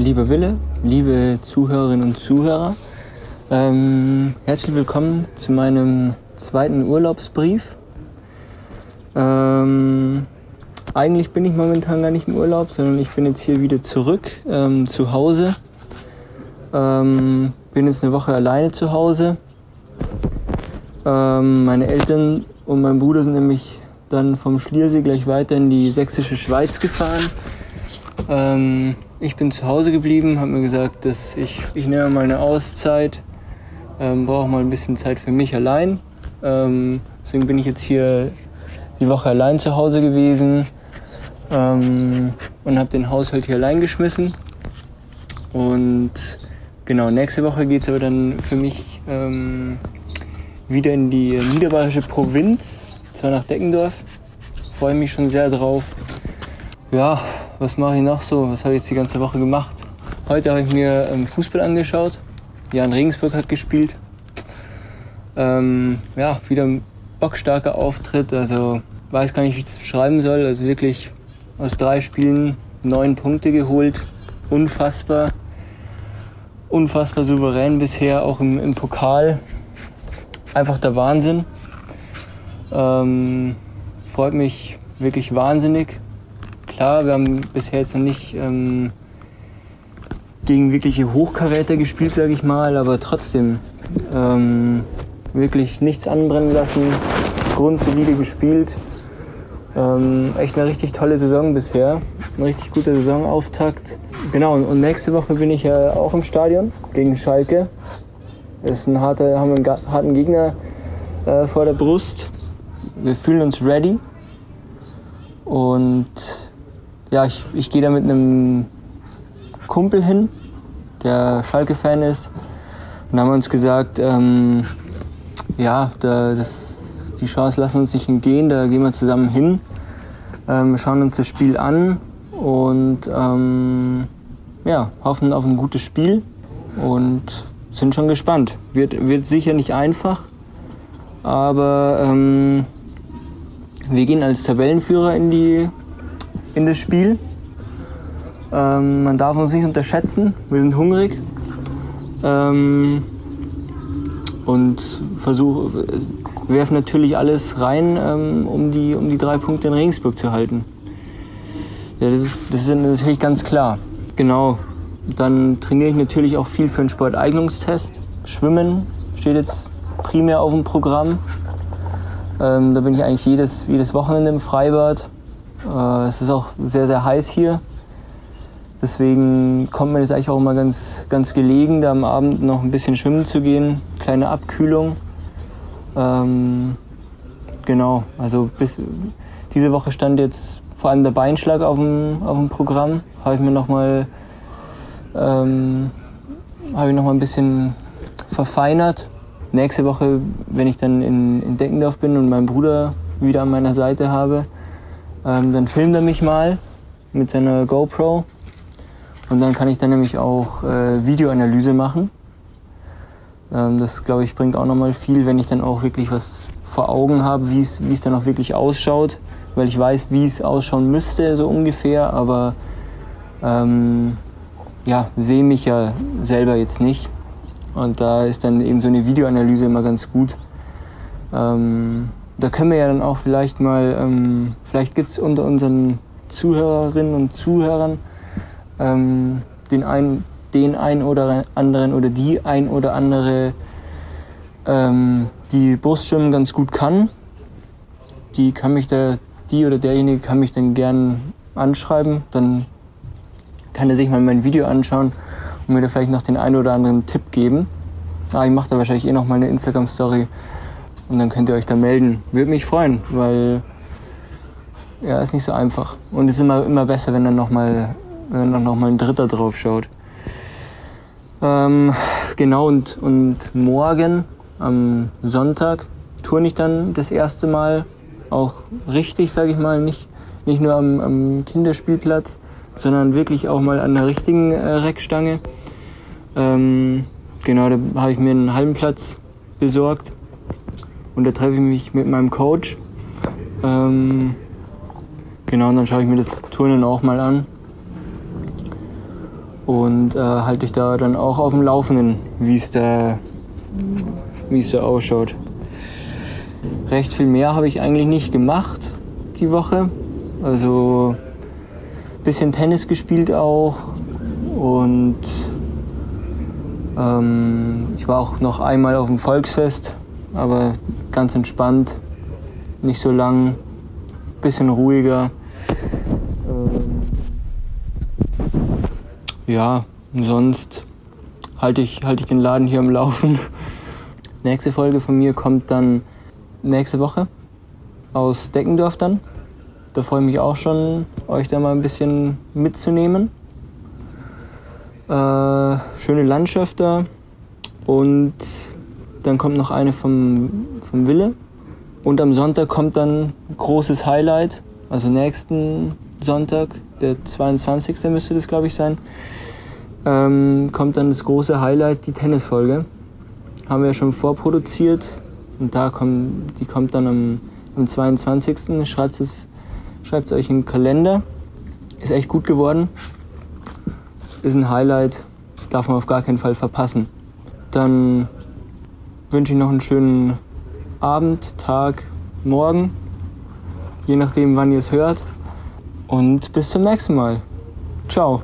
lieber Wille, liebe Zuhörerinnen und Zuhörer. Ähm, herzlich willkommen zu meinem zweiten Urlaubsbrief. Ähm, eigentlich bin ich momentan gar nicht im Urlaub, sondern ich bin jetzt hier wieder zurück ähm, zu Hause. Ähm, bin jetzt eine Woche alleine zu Hause. Ähm, meine Eltern und mein Bruder sind nämlich dann vom Schliersee gleich weiter in die sächsische Schweiz gefahren. Ähm, ich bin zu Hause geblieben, habe mir gesagt, dass ich, ich nehme mal eine Auszeit, ähm, brauche mal ein bisschen Zeit für mich allein. Ähm, deswegen bin ich jetzt hier die Woche allein zu Hause gewesen ähm, und habe den Haushalt hier allein geschmissen. Und genau, nächste Woche geht es aber dann für mich ähm, wieder in die niederbayerische Provinz zwar nach Deckendorf. Freue mich schon sehr drauf. Ja, was mache ich noch so? Was habe ich jetzt die ganze Woche gemacht? Heute habe ich mir ähm, Fußball angeschaut. Jan Regensburg hat gespielt. Ähm, ja, wieder ein bockstarker Auftritt. Also weiß gar nicht, wie ich das beschreiben soll. Also wirklich aus drei Spielen neun Punkte geholt. Unfassbar. Unfassbar souverän bisher, auch im, im Pokal. Einfach der Wahnsinn. Ähm, freut mich wirklich wahnsinnig. Klar, wir haben bisher jetzt noch nicht ähm, gegen wirkliche Hochkaräter gespielt, sage ich mal, aber trotzdem ähm, wirklich nichts anbrennen lassen, grundsolide gespielt. Ähm, echt eine richtig tolle Saison bisher, ein richtig guter Saisonauftakt. Genau, und nächste Woche bin ich ja auch im Stadion gegen Schalke. Das ist ein harter, haben wir einen harten Gegner äh, vor der Brust wir fühlen uns ready. Und ja, ich, ich gehe da mit einem Kumpel hin, der Schalke-Fan ist. Und haben wir uns gesagt, ähm, ja, da, das, die Chance lassen wir uns nicht entgehen, da gehen wir zusammen hin, ähm, schauen uns das Spiel an und ähm, ja, hoffen auf ein gutes Spiel und sind schon gespannt. Wird, wird sicher nicht einfach, aber ähm, wir gehen als Tabellenführer in, die, in das Spiel. Ähm, man darf uns nicht unterschätzen. Wir sind hungrig. Ähm, und versuch, werfen natürlich alles rein, ähm, um, die, um die drei Punkte in Regensburg zu halten. Ja, das, ist, das ist natürlich ganz klar. Genau. Dann trainiere ich natürlich auch viel für den Sporteignungstest. Schwimmen steht jetzt primär auf dem Programm. Ähm, da bin ich eigentlich jedes, jedes Wochenende im Freibad. Äh, es ist auch sehr, sehr heiß hier. Deswegen kommt mir das eigentlich auch immer ganz, ganz gelegen, da am Abend noch ein bisschen schwimmen zu gehen. Kleine Abkühlung. Ähm, genau, also bis, diese Woche stand jetzt vor allem der Beinschlag auf dem, auf dem Programm. Habe ich mir nochmal ähm, noch ein bisschen verfeinert nächste Woche, wenn ich dann in, in Deckendorf bin und meinen Bruder wieder an meiner Seite habe, ähm, dann filmt er mich mal mit seiner GoPro. Und dann kann ich dann nämlich auch äh, Videoanalyse machen. Ähm, das, glaube ich, bringt auch nochmal viel, wenn ich dann auch wirklich was vor Augen habe, wie es dann auch wirklich ausschaut. Weil ich weiß, wie es ausschauen müsste, so ungefähr. Aber ähm, ja, sehe mich ja selber jetzt nicht. Und da ist dann eben so eine Videoanalyse immer ganz gut. Ähm, da können wir ja dann auch vielleicht mal, ähm, vielleicht gibt es unter unseren Zuhörerinnen und Zuhörern ähm, den einen den ein oder anderen oder die ein oder andere, ähm, die Brustschwimmen ganz gut kann. Die kann mich da, die oder derjenige kann mich dann gern anschreiben. Dann kann er sich mal mein Video anschauen und mir da vielleicht noch den einen oder anderen Tipp geben. Ah, ich mache da wahrscheinlich eh noch mal eine Instagram-Story und dann könnt ihr euch da melden. Würde mich freuen, weil ja, ist nicht so einfach. Und es ist immer, immer besser, wenn dann noch mal, wenn dann noch ein Dritter drauf schaut. Ähm, genau, und, und morgen am Sonntag turne ich dann das erste Mal auch richtig, sage ich mal, nicht, nicht nur am, am Kinderspielplatz, sondern wirklich auch mal an der richtigen äh, Reckstange. Ähm, genau, da habe ich mir einen halben Platz besorgt und da treffe ich mich mit meinem Coach. Ähm, genau, und dann schaue ich mir das Turnen auch mal an. und äh, halte dich da dann auch auf dem Laufenden, wie es da, da ausschaut. Recht viel mehr habe ich eigentlich nicht gemacht die Woche. Also ein bisschen Tennis gespielt auch und ähm, ich war auch noch einmal auf dem Volksfest, aber ganz entspannt, nicht so lang, bisschen ruhiger. Ähm, ja, sonst halte ich, halte ich den Laden hier am Laufen. Nächste Folge von mir kommt dann nächste Woche aus Deckendorf dann. Da freue ich mich auch schon, euch da mal ein bisschen mitzunehmen. Äh, schöne Landschaft da. Und dann kommt noch eine vom, vom Wille. Und am Sonntag kommt dann großes Highlight. Also nächsten Sonntag, der 22. müsste das, glaube ich, sein. Ähm, kommt dann das große Highlight, die Tennisfolge. Haben wir schon vorproduziert. Und da kommt, die kommt dann am, am 22. Schreibt es schreibt es euch den Kalender. Ist echt gut geworden ist ein Highlight, darf man auf gar keinen Fall verpassen. Dann wünsche ich noch einen schönen Abend, Tag, Morgen, je nachdem, wann ihr es hört. Und bis zum nächsten Mal. Ciao.